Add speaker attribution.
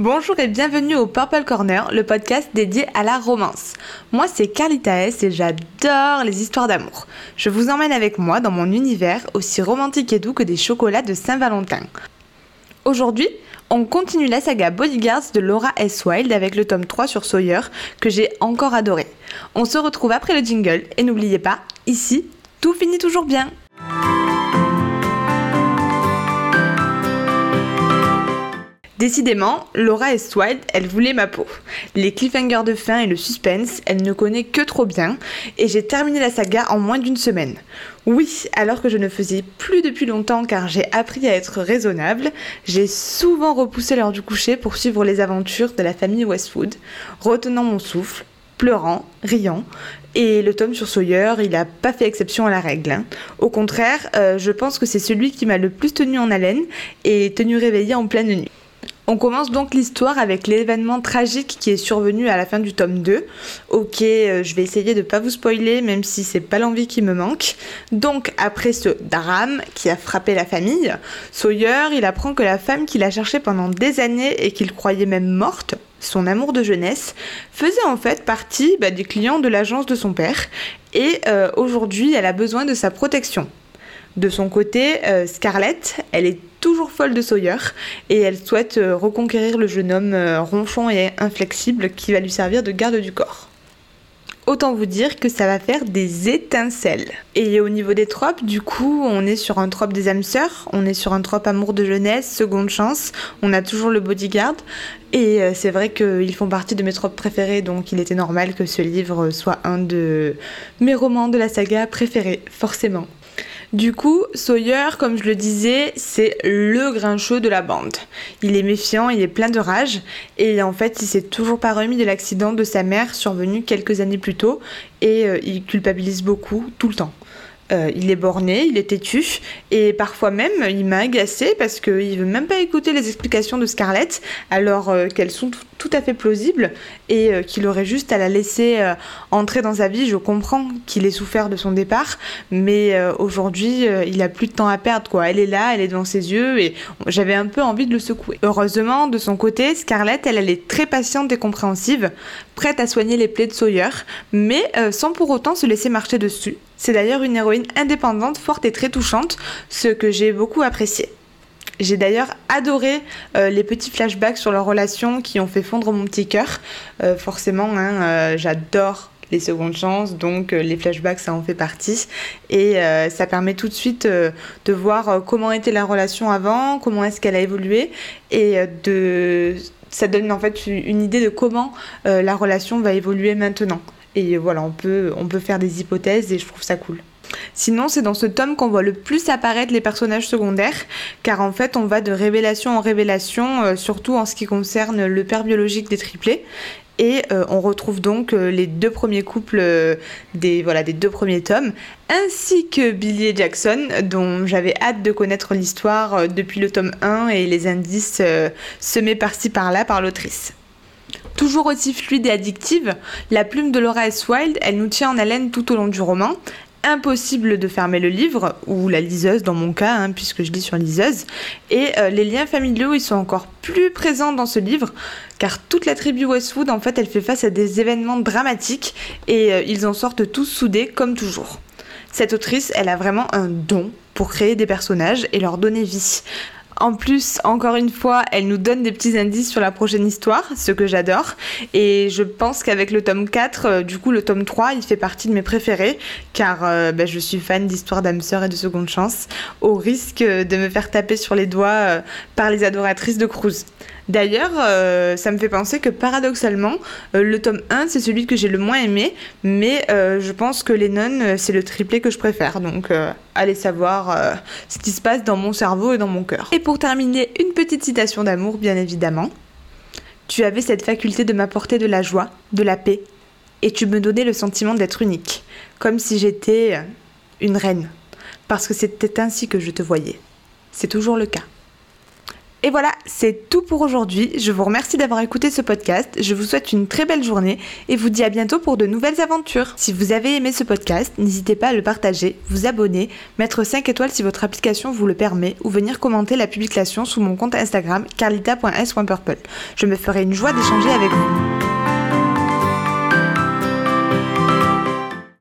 Speaker 1: Bonjour et bienvenue au Purple Corner, le podcast dédié à la romance. Moi c'est Carlita S et j'adore les histoires d'amour. Je vous emmène avec moi dans mon univers aussi romantique et doux que des chocolats de Saint-Valentin. Aujourd'hui, on continue la saga Bodyguards de Laura S. Wilde avec le tome 3 sur Sawyer que j'ai encore adoré. On se retrouve après le jingle et n'oubliez pas, ici, tout finit toujours bien. Décidément, Laura est Wilde, elle voulait ma peau. Les cliffhangers de fin et le suspense, elle ne connaît que trop bien, et j'ai terminé la saga en moins d'une semaine. Oui, alors que je ne faisais plus depuis longtemps car j'ai appris à être raisonnable, j'ai souvent repoussé l'heure du coucher pour suivre les aventures de la famille Westwood, retenant mon souffle, pleurant, riant, et le tome sur Sawyer, il n'a pas fait exception à la règle. Hein. Au contraire, euh, je pense que c'est celui qui m'a le plus tenu en haleine et tenu réveillé en pleine nuit. On commence donc l'histoire avec l'événement tragique qui est survenu à la fin du tome 2. Ok, euh, je vais essayer de ne pas vous spoiler, même si c'est pas l'envie qui me manque. Donc, après ce drame qui a frappé la famille, Sawyer, il apprend que la femme qu'il a cherchée pendant des années et qu'il croyait même morte, son amour de jeunesse, faisait en fait partie bah, des clients de l'agence de son père. Et euh, aujourd'hui, elle a besoin de sa protection. De son côté, euh, Scarlett, elle est toujours folle de Sawyer et elle souhaite euh, reconquérir le jeune homme euh, ronchon et inflexible qui va lui servir de garde du corps. Autant vous dire que ça va faire des étincelles. Et au niveau des tropes, du coup, on est sur un trope des âmes sœurs, on est sur un trope amour de jeunesse, seconde chance, on a toujours le bodyguard. Et euh, c'est vrai qu'ils font partie de mes tropes préférés, donc il était normal que ce livre soit un de mes romans de la saga préférés, forcément. Du coup, Sawyer, comme je le disais, c'est le grincheux de la bande. Il est méfiant, il est plein de rage, et en fait, il s'est toujours pas remis de l'accident de sa mère survenu quelques années plus tôt, et euh, il culpabilise beaucoup, tout le temps. Euh, il est borné, il est têtu, et parfois même il m'a agacé parce qu'il veut même pas écouter les explications de Scarlett, alors euh, qu'elles sont tout à fait plausibles et euh, qu'il aurait juste à la laisser entrer dans sa vie. Je comprends qu'il ait souffert de son départ, mais aujourd'hui il a plus de temps à perdre. Quoi. Elle est là, elle est devant ses yeux, et j'avais un peu envie de le secouer. Heureusement, de son côté, Scarlett, elle, elle est très patiente et compréhensive, prête à soigner les plaies de Sawyer, mais sans pour autant se laisser marcher dessus. C'est d'ailleurs une héroïne indépendante, forte et très touchante, ce que j'ai beaucoup apprécié. J'ai d'ailleurs adoré euh, les petits flashbacks sur leur relation qui ont fait fondre mon petit cœur. Euh, forcément, hein, euh, j'adore les secondes chances, donc les flashbacks, ça en fait partie. Et ça permet tout de suite de voir comment était la relation avant, comment est-ce qu'elle a évolué, et de... ça donne en fait une idée de comment la relation va évoluer maintenant. Et voilà, on peut, on peut faire des hypothèses et je trouve ça cool. Sinon, c'est dans ce tome qu'on voit le plus apparaître les personnages secondaires, car en fait, on va de révélation en révélation, euh, surtout en ce qui concerne le père biologique des triplés. Et euh, on retrouve donc euh, les deux premiers couples des, voilà, des deux premiers tomes, ainsi que Billy et Jackson, dont j'avais hâte de connaître l'histoire depuis le tome 1 et les indices semés par-ci par-là par l'autrice. Toujours aussi fluide et addictive, la plume de Laura S. Wilde, elle nous tient en haleine tout au long du roman. Impossible de fermer le livre, ou la liseuse dans mon cas, hein, puisque je lis sur liseuse. Et euh, les liens familiaux, ils sont encore plus présents dans ce livre, car toute la tribu Westwood, en fait, elle fait face à des événements dramatiques, et euh, ils en sortent tous soudés, comme toujours. Cette autrice, elle a vraiment un don pour créer des personnages et leur donner vie. En plus, encore une fois, elle nous donne des petits indices sur la prochaine histoire, ce que j'adore. Et je pense qu'avec le tome 4, euh, du coup, le tome 3, il fait partie de mes préférés, car euh, bah, je suis fan d'histoires d'âme sœur et de seconde chance, au risque de me faire taper sur les doigts euh, par les adoratrices de Cruz. D'ailleurs, euh, ça me fait penser que paradoxalement, euh, le tome 1, c'est celui que j'ai le moins aimé, mais euh, je pense que Lennon, c'est le triplé que je préfère. Donc, allez savoir ce qui se passe dans mon cerveau et dans mon cœur. Et pour terminer, une petite citation d'amour, bien évidemment. Tu avais cette faculté de m'apporter de la joie, de la paix, et tu me donnais le sentiment d'être unique, comme si j'étais une reine, parce que c'était ainsi que je te voyais. C'est toujours le cas. Et voilà, c'est tout pour aujourd'hui. Je vous remercie d'avoir écouté ce podcast. Je vous souhaite une très belle journée et vous dis à bientôt pour de nouvelles aventures. Si vous avez aimé ce podcast, n'hésitez pas à le partager, vous abonner, mettre 5 étoiles si votre application vous le permet ou venir commenter la publication sous mon compte Instagram carlita.s.purple. Je me ferai une joie d'échanger avec vous.